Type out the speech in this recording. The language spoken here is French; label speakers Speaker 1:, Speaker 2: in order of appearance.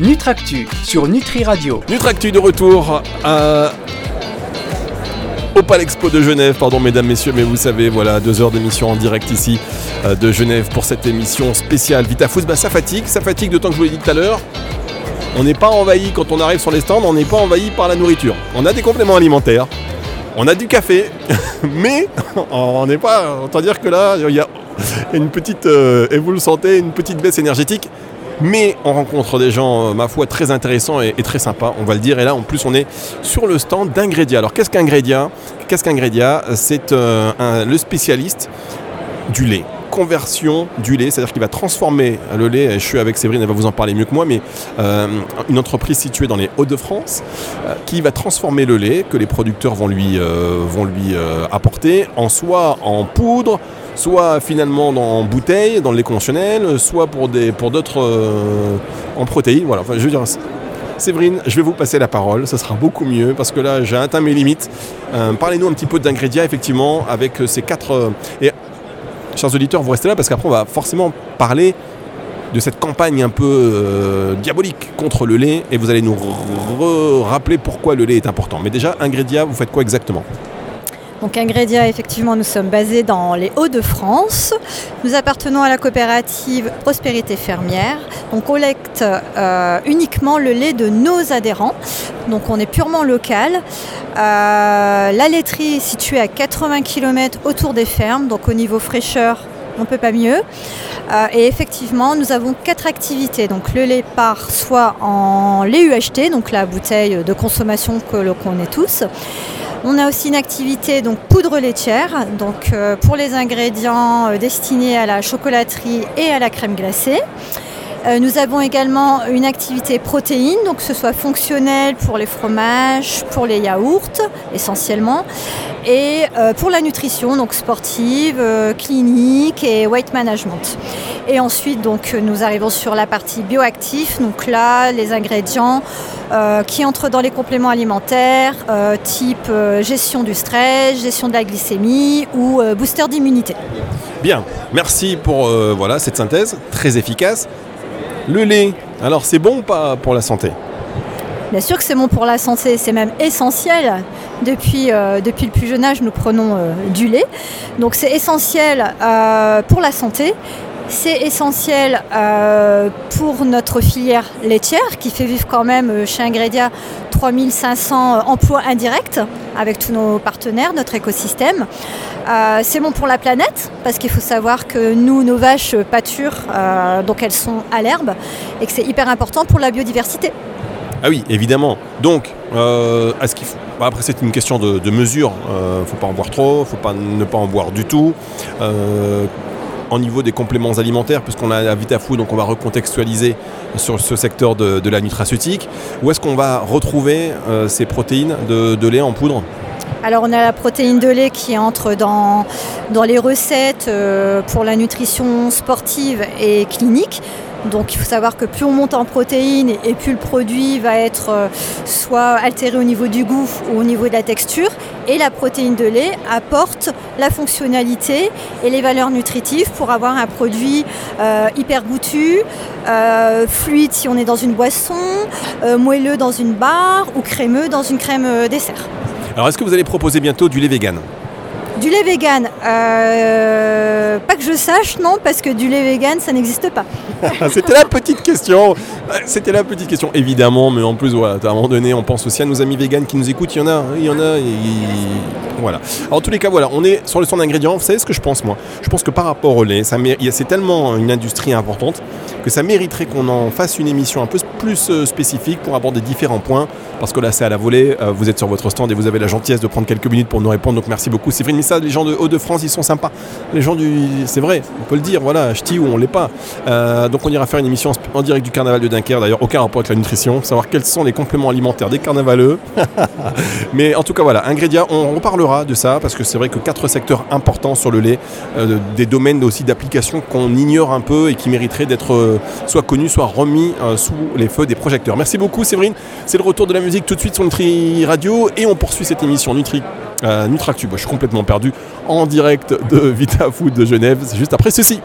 Speaker 1: Nutractu sur Nutri Radio.
Speaker 2: Nutractu de retour au Palexpo de Genève, pardon mesdames, messieurs, mais vous savez, voilà, deux heures d'émission en direct ici euh, de Genève pour cette émission spéciale VitaFood. Bah, ça fatigue, ça fatigue d'autant que je vous l'ai dit tout à l'heure. On n'est pas envahi quand on arrive sur les stands, on n'est pas envahi par la nourriture. On a des compléments alimentaires, on a du café, mais on n'est pas. Autant dire que là, il y a une petite, euh, et vous le sentez, une petite baisse énergétique. Mais on rencontre des gens, euh, ma foi, très intéressants et, très sympas, on va le dire. Et là, en plus, on est sur le stand d'Ingrédia. Alors, qu'est-ce qu'Ingrédia? Qu'est-ce qu'Ingrédia? C'est euh, le spécialiste du lait conversion du lait, c'est-à-dire qu'il va transformer le lait, je suis avec Séverine, elle va vous en parler mieux que moi, mais euh, une entreprise située dans les Hauts-de-France euh, qui va transformer le lait que les producteurs vont lui, euh, vont lui apporter en soit en poudre, soit finalement dans, en dans le lait conventionnel, soit pour des pour d'autres en protéines. Voilà, enfin, je veux dire. Séverine, je vais vous passer la parole, ça sera beaucoup mieux parce que là j'ai atteint mes limites. Parlez-nous un petit peu d'ingrédients effectivement avec ces quatre chers auditeurs, vous restez là parce qu'après on va forcément parler de cette campagne un peu euh, diabolique contre le lait et vous allez nous rappeler pourquoi le lait est important. Mais déjà, Ingrédia, vous faites quoi exactement?
Speaker 3: Donc Ingrédia, effectivement, nous sommes basés dans les Hauts-de-France. Nous appartenons à la coopérative Prospérité Fermière. On collecte euh, uniquement le lait de nos adhérents. Donc on est purement local. Euh, la laiterie est située à 80 km autour des fermes, donc au niveau fraîcheur, on ne peut pas mieux. Euh, et effectivement, nous avons quatre activités. Donc le lait part soit en lait UHT, donc la bouteille de consommation que l'on connaît tous. On a aussi une activité donc poudre laitière, donc euh, pour les ingrédients destinés à la chocolaterie et à la crème glacée. Euh, nous avons également une activité protéine, donc ce soit fonctionnel pour les fromages, pour les yaourts essentiellement, et euh, pour la nutrition, donc sportive, euh, clinique et weight management. Et ensuite, donc, nous arrivons sur la partie bioactif, donc là, les ingrédients qui entrent dans les compléments alimentaires, type gestion du stress, gestion de la glycémie ou booster d'immunité.
Speaker 2: Bien, merci pour voilà, cette synthèse très efficace. Le lait, alors c'est bon ou pas pour la santé?
Speaker 3: Bien sûr que c'est bon pour la santé, c'est même essentiel. Depuis, euh, depuis le plus jeune âge, nous prenons euh, du lait. Donc c'est essentiel euh, pour la santé, c'est essentiel pour notre filière laitière qui fait vivre quand même chez Ingrédia 3500 emplois indirects avec tous nos partenaires, notre écosystème. C'est bon pour la planète parce qu'il faut savoir que nous, nos vaches pâturent, donc elles sont à l'herbe et que c'est hyper important pour la biodiversité.
Speaker 2: Ah oui, évidemment. Donc, euh. Bah, après, c'est une question de, mesure. Il ne faut pas en boire trop, il faut pas, ne pas en boire du tout au niveau des compléments alimentaires, puisqu'on a la VitaFood, donc on va recontextualiser sur ce secteur de, la nutraceutique. Où est-ce qu'on va retrouver euh, ces protéines de, lait en poudre?
Speaker 3: Alors on a la protéine de lait qui entre dans, les recettes euh, pour la nutrition sportive et clinique. Donc il faut savoir que plus on monte en protéines et plus le produit va être euh, soit altéré au niveau du goût ou au niveau de la texture. Et la protéine de lait apporte la fonctionnalité et les valeurs nutritives pour avoir un produit euh, hyper goûtu, euh, fluide si on est dans une boisson, moelleux dans une barre ou crémeux dans une crème dessert.
Speaker 2: Alors est-ce que vous allez proposer bientôt du lait vegan?
Speaker 3: Du lait vegan, euh, pas que je sache, non, parce que du lait vegan, ça n'existe pas.
Speaker 2: C'était la petite question. C'était la petite question, évidemment, mais en plus, voilà, à un moment donné, on pense aussi à nos amis véganes qui nous écoutent. Il y en a, il y en a, voilà. En tous les cas, voilà, on est sur le son d'ingrédients. Vous savez ce que je pense, moi? Je pense que par rapport au lait, c'est tellement une industrie importante que ça mériterait qu'on en fasse une émission un peu plus euh, spécifique pour aborder différents points. Parce que là, c'est à la volée. Euh, vous êtes sur votre stand et vous avez la gentillesse de prendre quelques minutes pour nous répondre. Donc, merci beaucoup. Mais les gens de Hauts-de-France, ils sont sympas. Les gens du. C'est vrai, on peut le dire, voilà, ch'ti ou on l'est pas. Euh, donc, on ira faire une émission en direct du carnaval de Dunkerque. D'ailleurs, aucun rapport avec la nutrition. Savoir quels sont les compléments alimentaires des carnavaleux. mais en tout cas, voilà, ingrédients, on reparlera de ça parce que c'est vrai que quatre secteurs importants sur le lait, des domaines aussi d'application qu'on ignore un peu et qui mériteraient d'être soit connus, soit remis sous les feux des projecteurs. Merci beaucoup Séverine. C'est le retour de la musique tout de suite sur Nutri Radio et on poursuit cette émission Nutri euh, Nutractu. je suis complètement perdu en direct de VitaFood de Genève. C'est juste après ceci.